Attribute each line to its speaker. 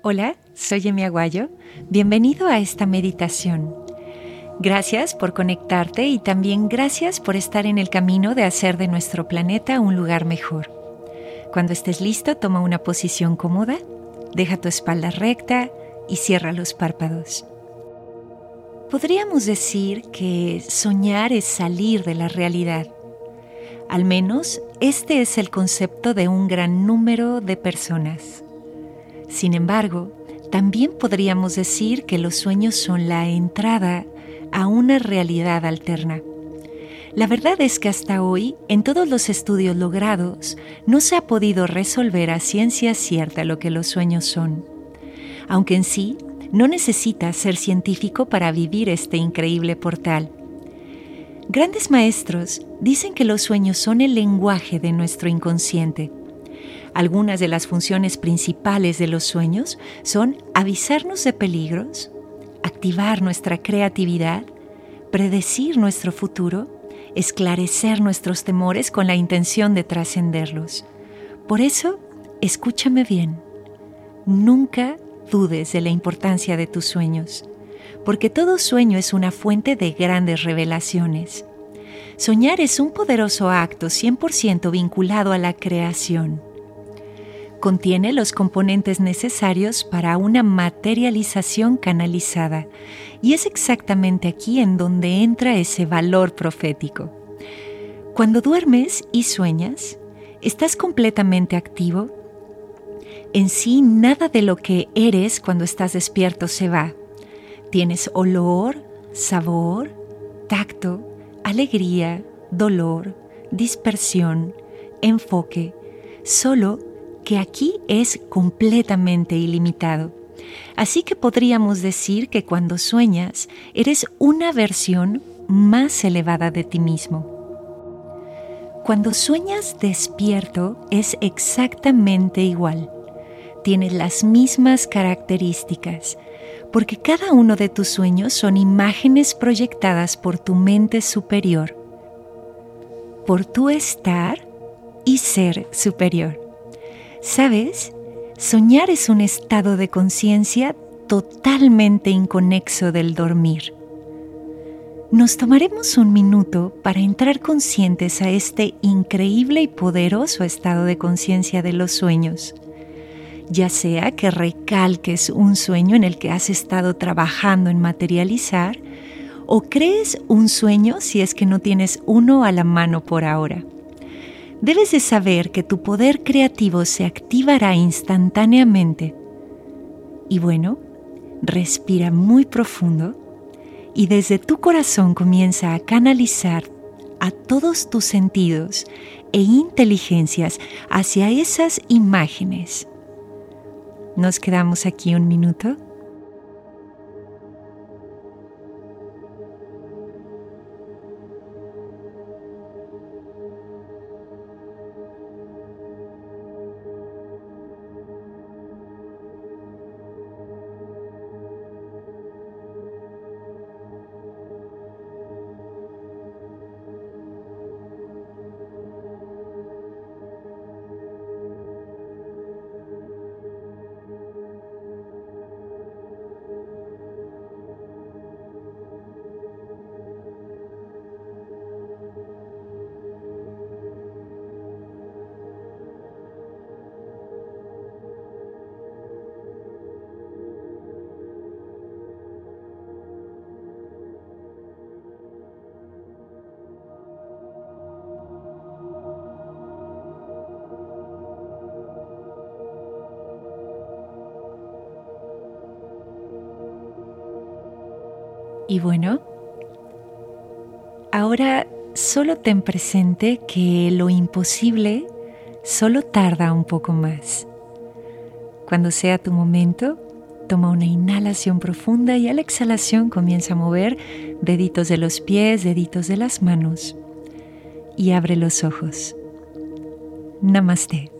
Speaker 1: Hola, soy Emi Aguayo. Bienvenido a esta meditación. Gracias por conectarte y también gracias por estar en el camino de hacer de nuestro planeta un lugar mejor. Cuando estés listo, toma una posición cómoda, deja tu espalda recta y cierra los párpados. Podríamos decir que soñar es salir de la realidad. Al menos este es el concepto de un gran número de personas. Sin embargo, también podríamos decir que los sueños son la entrada a una realidad alterna. La verdad es que hasta hoy, en todos los estudios logrados, no se ha podido resolver a ciencia cierta lo que los sueños son. Aunque en sí, no necesitas ser científico para vivir este increíble portal. Grandes maestros dicen que los sueños son el lenguaje de nuestro inconsciente algunas de las funciones principales de los sueños son avisarnos de peligros, activar nuestra creatividad, predecir nuestro futuro, esclarecer nuestros temores con la intención de trascenderlos. Por eso, escúchame bien. Nunca dudes de la importancia de tus sueños, porque todo sueño es una fuente de grandes revelaciones. Soñar es un poderoso acto 100% vinculado a la creación contiene los componentes necesarios para una materialización canalizada. Y es exactamente aquí en donde entra ese valor profético. Cuando duermes y sueñas, estás completamente activo. En sí, nada de lo que eres cuando estás despierto se va. Tienes olor, sabor, tacto, alegría, dolor, dispersión, enfoque, solo que aquí es completamente ilimitado. Así que podríamos decir que cuando sueñas, eres una versión más elevada de ti mismo. Cuando sueñas despierto es exactamente igual. Tienes las mismas características, porque cada uno de tus sueños son imágenes proyectadas por tu mente superior, por tu estar y ser superior. ¿Sabes? Soñar es un estado de conciencia totalmente inconexo del dormir. Nos tomaremos un minuto para entrar conscientes a este increíble y poderoso estado de conciencia de los sueños. Ya sea que recalques un sueño en el que has estado trabajando en materializar, o crees un sueño si es que no tienes uno a la mano por ahora debes de saber que tu poder creativo se activará instantáneamente. Y bueno, respira muy profundo y desde tu corazón comienza a canalizar a todos tus sentidos e inteligencias hacia esas imágenes. Nos quedamos aquí un minuto. Y bueno, ahora solo ten presente que lo imposible solo tarda un poco más. Cuando sea tu momento, toma una inhalación profunda y a la exhalación comienza a mover deditos de los pies, deditos de las manos y abre los ojos. Namaste.